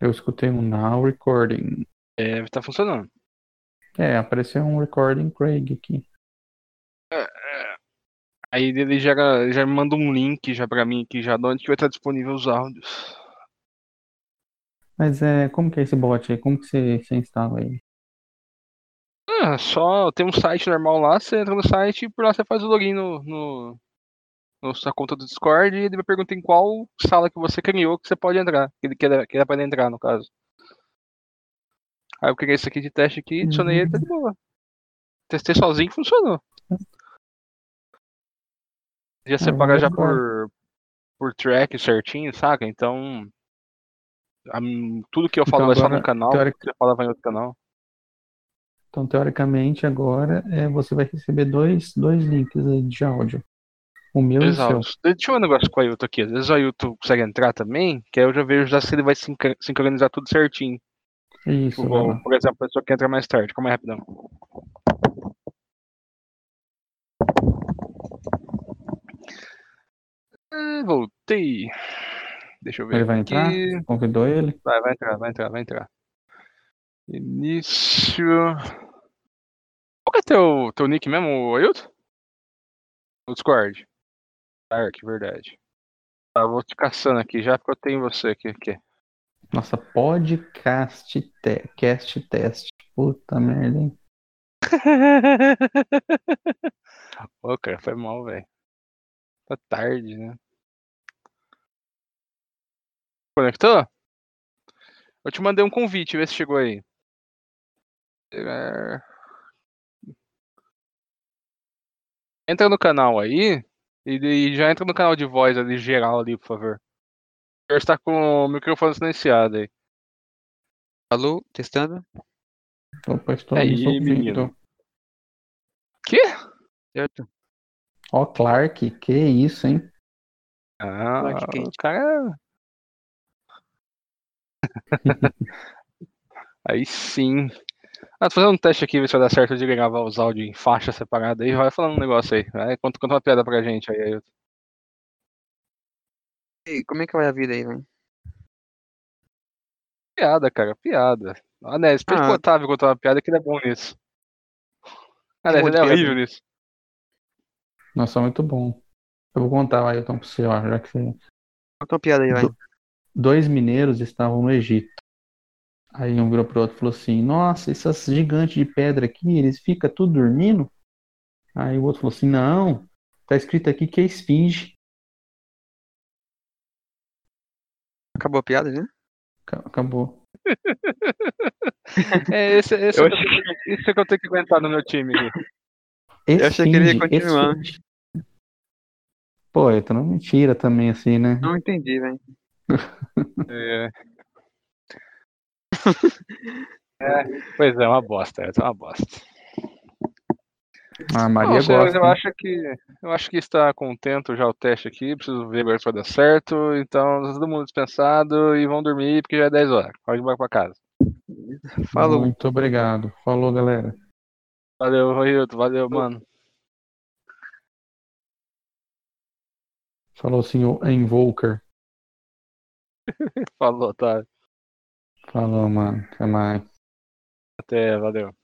Eu escutei um now recording. É, tá funcionando. É, apareceu um recording Craig aqui. Aí ele já, já me manda um link já pra mim aqui, já de onde que vai estar disponível os áudios. Mas é, como que é esse bot aí? Como que você, você instala ele? Ah, só tem um site normal lá, você entra no site e por lá você faz o login no, no, na sua conta do Discord e ele vai perguntar em qual sala que você criou que você pode entrar, que ele quer, que ele pode entrar, no caso. Aí eu criei isso aqui de teste aqui, adicionei ele, tá de boa. Testei sozinho e funcionou. Já separa já por, por track certinho, saca? Então. a- tudo que eu falo Então vai estar agora, no canal, teoric- que você fala vai em outro canal. Então, teoricamente, agora é, você vai receber dois, dois links de áudio. O meu e o. Exato. Deixa eu ver um negócio com o Ailton aqui. Às vezes o Ailton consegue entrar também, que aí eu já vejo já se ele vai sincro- sincronizar tudo certinho. Isso, Tipo, lá. por exemplo, a pessoa que entra mais tarde. Calma aí, rapidão. Ah, voltei. Deixa eu ver Ele vai aqui. entrar? Convidou ele? Vai, vai entrar, vai entrar, vai entrar. Início. Qual que é teu, teu nick mesmo, Ailton? No Discord. Dark, verdade. Tá, vou te caçando aqui já porque eu tenho você aqui. aqui. Nossa, podcast te cast test. Puta merda, hein? Ô, cara, foi mal, velho. Tá tarde, né? Conectou? Eu te mandei um convite, vê se chegou aí. É, Entra no canal aí e e já entra no canal de voz ali geral ali, por favor. O está com o microfone silenciado aí. Alô, testando? Opa, estou Aí, menino. Que? Certo? Ó, Clark, que isso, hein? Ah, Clark Kent. cara. Aí sim. Ah, tô fazendo um teste aqui, ver se vai dar certo de gravar os áudios em faixa separada aí. Vai falando um negócio aí. Vai, conta, conta uma piada pra gente aí. aí. E como é que vai a vida aí, velho? Piada, cara, piada. Ah, né, pede Ah. pro Otávio contar uma piada que ele é bom nisso. Ah, né, ele é horrível nisso. Nossa, muito bom. Eu vou contar, Ailton, pra você, ó, já que você... Conta uma piada aí, vai. Do- Dois mineiros estavam no Egito. Aí um virou pro outro e falou assim: Nossa, esses gigantes de pedra aqui, eles ficam tudo dormindo? Aí o outro falou assim: Não, tá escrito aqui que é esfinge. Acabou a piada, né? Ca- Acabou. É, esse, esse, Eu é que eu tenho que- esse é que eu tenho que aguentar no meu time aqui. Eu achei que ele ia Esfinge, continuar. esfinge. Pô, então não mentira também assim, né? Não entendi, velho. É. É, pois é, uma bosta, é uma bosta. A Maria Não, gosta. eu acho que eu acho que está contento já o teste aqui, preciso ver agora se vai dar certo. Então, todo mundo dispensado e vão dormir porque já é 10 horas. Pode ir pra casa. Falou. Muito obrigado. Falou, galera. Valeu, Roilton, valeu, mano. Falou, senhor Invoker. Falou, tá. Falou, mano. Até mais. Até, valeu.